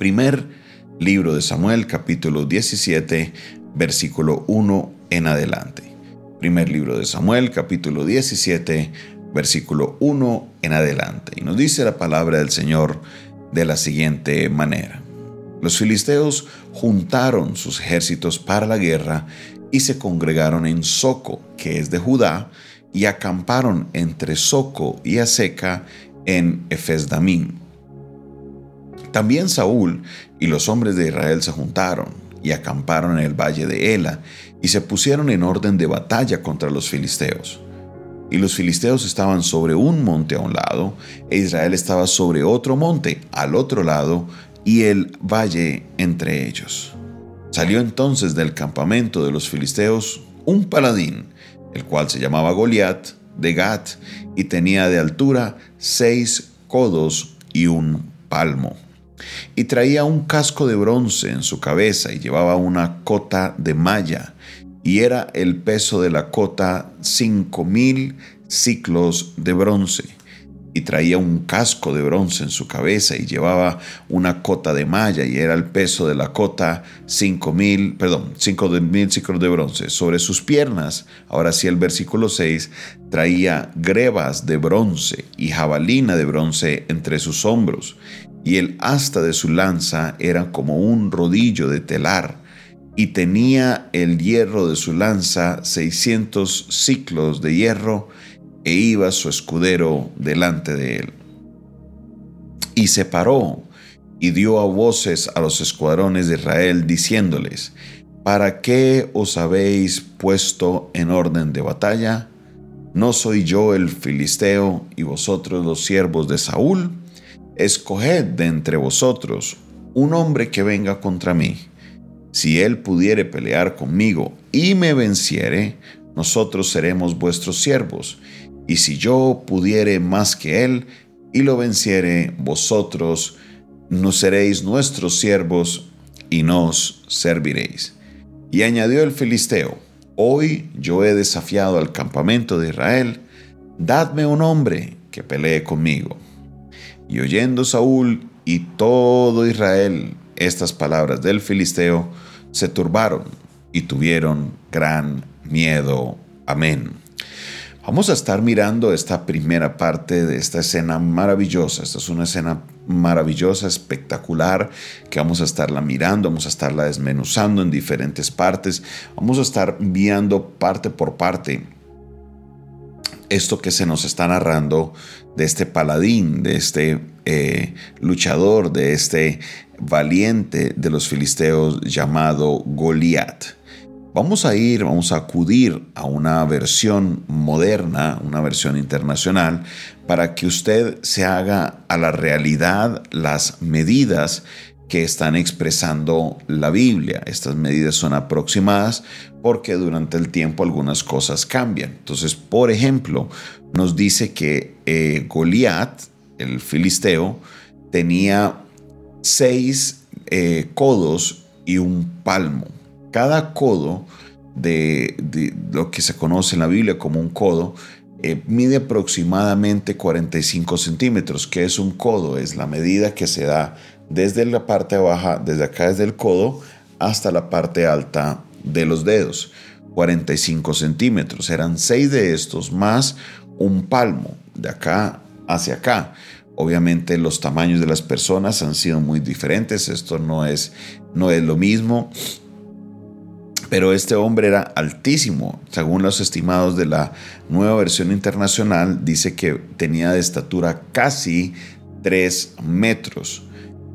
Primer libro de Samuel, capítulo 17, versículo 1 en adelante. Primer libro de Samuel, capítulo 17, versículo 1 en adelante. Y nos dice la palabra del Señor de la siguiente manera. Los filisteos juntaron sus ejércitos para la guerra y se congregaron en Soco, que es de Judá, y acamparon entre Soco y Aseca en Efesdamín. También Saúl y los hombres de Israel se juntaron y acamparon en el valle de Ela y se pusieron en orden de batalla contra los filisteos. Y los filisteos estaban sobre un monte a un lado, e Israel estaba sobre otro monte al otro lado, y el valle entre ellos. Salió entonces del campamento de los filisteos un paladín, el cual se llamaba Goliat, de Gat, y tenía de altura seis codos y un palmo. Y traía un casco de bronce en su cabeza y llevaba una cota de malla, y era el peso de la cota cinco mil ciclos de bronce y traía un casco de bronce en su cabeza y llevaba una cota de malla y era el peso de la cota cinco mil, perdón, cinco mil ciclos de bronce. Sobre sus piernas, ahora sí el versículo 6, traía grebas de bronce y jabalina de bronce entre sus hombros y el asta de su lanza era como un rodillo de telar y tenía el hierro de su lanza seiscientos ciclos de hierro e iba su escudero delante de él. Y se paró y dio a voces a los escuadrones de Israel, diciéndoles, ¿para qué os habéis puesto en orden de batalla? ¿No soy yo el filisteo y vosotros los siervos de Saúl? Escoged de entre vosotros un hombre que venga contra mí. Si él pudiere pelear conmigo y me venciere, nosotros seremos vuestros siervos y si yo pudiere más que él y lo venciere, vosotros no seréis nuestros siervos y nos serviréis. Y añadió el filisteo, hoy yo he desafiado al campamento de Israel, dadme un hombre que pelee conmigo. Y oyendo Saúl y todo Israel estas palabras del filisteo, se turbaron y tuvieron gran miedo. Amén. Vamos a estar mirando esta primera parte de esta escena maravillosa. Esta es una escena maravillosa, espectacular, que vamos a estarla mirando, vamos a estarla desmenuzando en diferentes partes. Vamos a estar viendo parte por parte esto que se nos está narrando de este paladín, de este eh, luchador, de este valiente de los filisteos llamado Goliat. Vamos a ir, vamos a acudir a una versión moderna, una versión internacional, para que usted se haga a la realidad las medidas que están expresando la Biblia. Estas medidas son aproximadas porque durante el tiempo algunas cosas cambian. Entonces, por ejemplo, nos dice que eh, Goliat, el filisteo, tenía seis eh, codos y un palmo. Cada codo de, lo que se conoce en la Biblia como un codo eh, mide aproximadamente 45 centímetros. ¿Qué es un codo? Es la medida que se da desde la parte baja, desde acá desde el codo, hasta la parte alta de los dedos. 45 centímetros. Eran seis de estos más un palmo de acá hacia acá. Obviamente los tamaños de las personas han sido muy diferentes. Esto no es, no es lo mismo pero este hombre era altísimo. Según los estimados de la nueva versión internacional, dice que tenía de estatura casi 3 metros.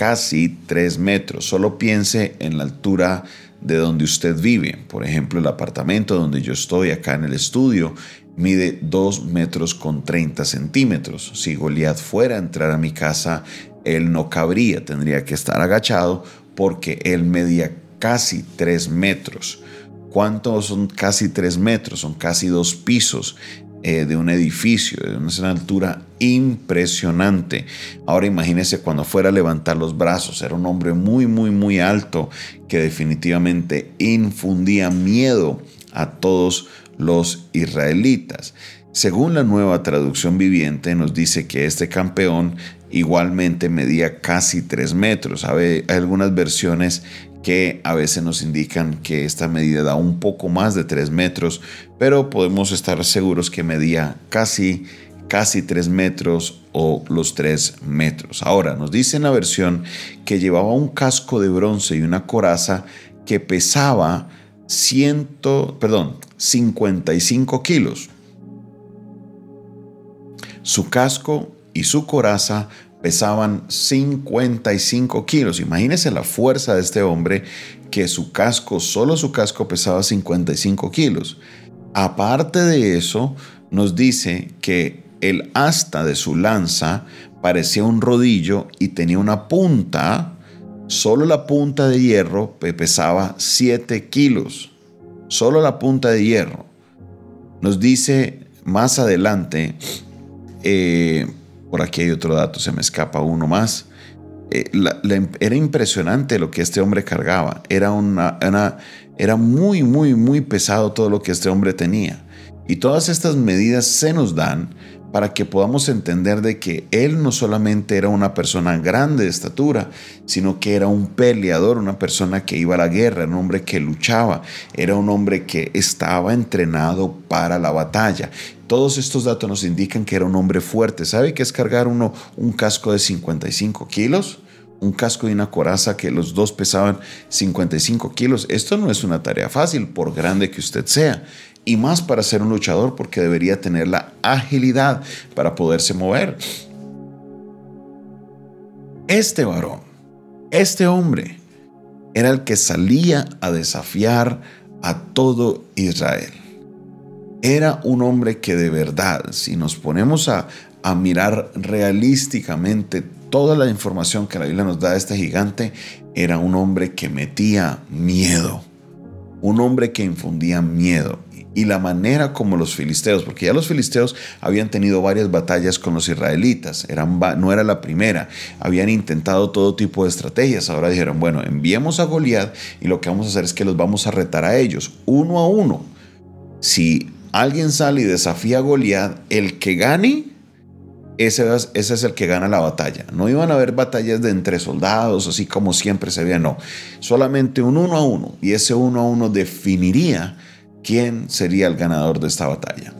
Casi 3 metros. Solo piense en la altura de donde usted vive. Por ejemplo, el apartamento donde yo estoy acá en el estudio mide 2 metros con 30 centímetros. Si Goliat fuera a entrar a mi casa, él no cabría, tendría que estar agachado porque él medía casi 3 metros. ¿Cuántos son casi 3 metros? Son casi dos pisos eh, de un edificio, de una altura impresionante. Ahora imagínese cuando fuera a levantar los brazos, era un hombre muy, muy, muy alto que definitivamente infundía miedo a todos los israelitas. Según la nueva traducción viviente nos dice que este campeón igualmente medía casi 3 metros. Hay algunas versiones que a veces nos indican que esta medida da un poco más de 3 metros, pero podemos estar seguros que medía casi casi 3 metros o los 3 metros. Ahora, nos dice en la versión que llevaba un casco de bronce y una coraza que pesaba 100, perdón, 55 kilos. Su casco y su coraza pesaban 55 kilos. Imagínense la fuerza de este hombre que su casco, solo su casco pesaba 55 kilos. Aparte de eso, nos dice que el asta de su lanza parecía un rodillo y tenía una punta, solo la punta de hierro pesaba 7 kilos, solo la punta de hierro. Nos dice más adelante, eh, por aquí hay otro dato, se me escapa uno más. Eh, era impresionante lo que este hombre cargaba. Era, una, era muy, muy, muy pesado todo lo que este hombre tenía. Y todas estas medidas se nos dan para que podamos entender de que él no solamente era una persona grande de estatura, sino que era un peleador, una persona que iba a la guerra, un hombre que luchaba, era un hombre que estaba entrenado para la batalla. Todos estos datos nos indican que era un hombre fuerte. ¿Sabe qué es cargar uno un casco de 55 kilos? un casco y una coraza que los dos pesaban 55 kilos. Esto no es una tarea fácil, por grande que usted sea y más para ser un luchador porque debería tener la agilidad para poderse mover. Este varón, este hombre, era el que salía a desafiar a todo Israel. Era un hombre que de verdad, si nos ponemos a, mirar realísticamente toda la información que la Biblia nos da de este gigante, era un hombre que metía miedo, un hombre que infundía miedo y la manera como los filisteos, porque ya los filisteos habían tenido varias batallas con los israelitas, eran, no era la primera, habían intentado todo tipo de estrategias, ahora dijeron, bueno, enviemos a Goliat y lo que vamos a hacer es que los vamos a retar a ellos, uno a uno. Si alguien sale y desafía a Goliat, el que gane, ese, ese, es el que gana la batalla. No iban a haber batallas de entre soldados, así como siempre se veía, no. Solamente un uno a uno. Y ese uno a uno definiría quién sería el ganador de esta batalla.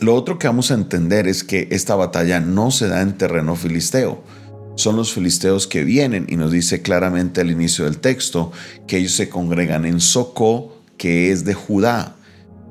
Lo otro que vamos a entender es que esta batalla no se da en terreno filisteo. Son los filisteos que vienen y nos dice claramente al inicio del texto que ellos se congregan en Socó, que es de Judá.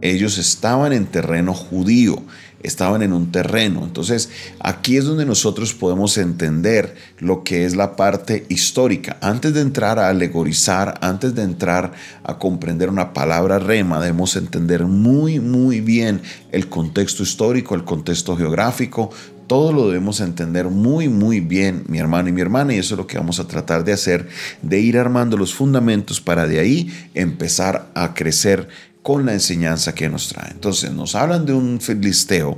Ellos estaban en terreno judío estaban en un terreno. Entonces, aquí es donde nosotros podemos entender lo que es la parte histórica. Antes de entrar a alegorizar, antes de entrar a comprender una palabra rema, debemos entender muy, muy bien el contexto histórico, el contexto geográfico, todo lo debemos entender muy, muy bien, mi hermano y mi hermana, y eso es lo que vamos a tratar de hacer, de ir armando los fundamentos para de ahí empezar a crecer con la enseñanza que nos trae. Entonces nos hablan de un filisteo,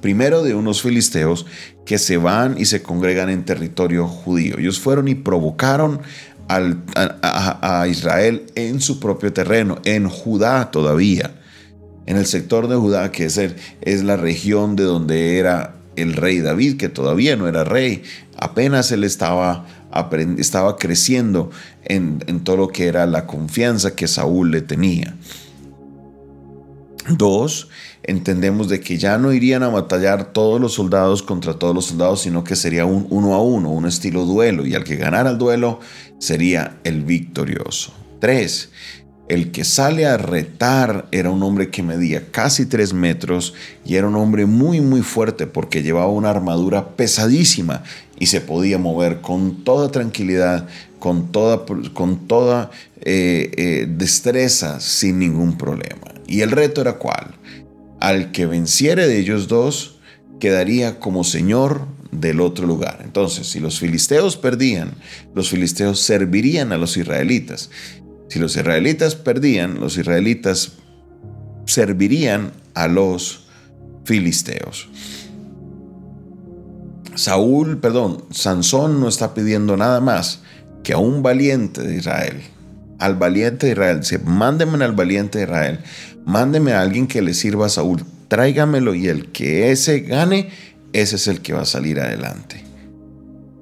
primero de unos filisteos que se van y se congregan en territorio judío. Ellos fueron y provocaron a, Israel en su propio terreno, en Judá todavía, en el sector de Judá, que es, es la región de donde era el rey David, que todavía no era rey, apenas él estaba, estaba creciendo en, en todo lo que era la confianza que Saúl le tenía. Dos, entendemos de que ya no irían a batallar todos los soldados contra todos los soldados, sino que sería un uno a uno, un estilo duelo, y al que ganara el duelo sería el victorioso. Tres, el que sale a retar era un hombre que medía casi tres metros y era un hombre muy muy fuerte porque llevaba una armadura pesadísima y se podía mover con toda tranquilidad, con toda, con toda eh, eh, destreza, sin ningún problema. Y el reto era cuál? Al que venciere de ellos dos, quedaría como señor del otro lugar. Entonces, si los filisteos perdían, los filisteos servirían a los israelitas. Si los israelitas perdían, los israelitas servirían a los filisteos. Saúl, perdón, Sansón no está pidiendo nada más que a un valiente de Israel, al valiente de Israel, se mándenme al valiente de Israel, mándeme a alguien que le sirva a Saúl. tráigamelo y el que ese gane, ese es el que va a salir adelante.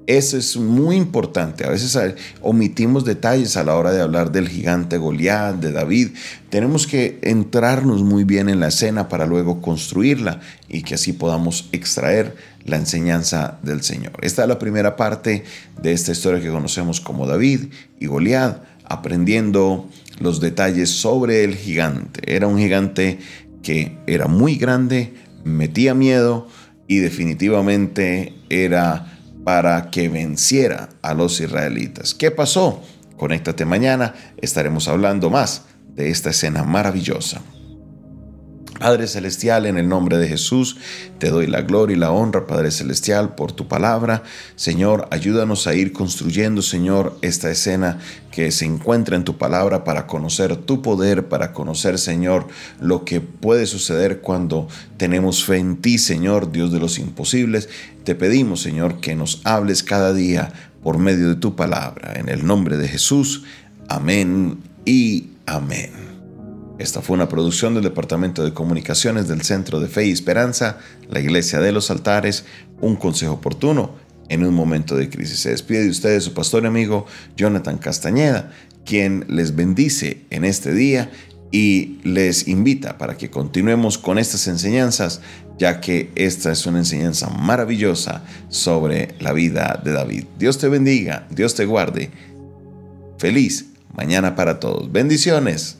Eso es muy importante. A veces eh, omitimos detalles a la hora de hablar del gigante Goliat, de David. Tenemos que entrarnos muy bien en la escena para luego construirla y que así podamos extraer la enseñanza del Señor. Esta es la primera parte de esta historia que conocemos como David y Goliat, aprendiendo los detalles sobre el gigante. Era un gigante que era muy grande, metía miedo y definitivamente era para que venciera a los israelitas. ¿Qué pasó? Conéctate mañana, estaremos hablando más de esta escena maravillosa. Padre Celestial, en el nombre de Jesús, te doy la gloria y la honra, Padre Celestial, por tu palabra. Señor, ayúdanos a ir construyendo, Señor, esta escena que se encuentra en tu palabra para conocer tu poder, para conocer, Señor, lo que puede suceder cuando tenemos fe en ti, Señor, Dios de los imposibles. Te pedimos, Señor, que nos hables cada día por medio de tu palabra. En el nombre de Jesús. Amén y amén. Esta fue una producción del Departamento de Comunicaciones del Centro de Fe y Esperanza, la Iglesia de los Altares, un consejo oportuno en un momento de crisis. Se despide de ustedes su pastor y amigo Jonathan Castañeda, quien les bendice en este día y les invita para que continuemos con estas enseñanzas, ya que esta es una enseñanza maravillosa sobre la vida de David. Dios te bendiga, Dios te guarde. Feliz mañana para todos. Bendiciones.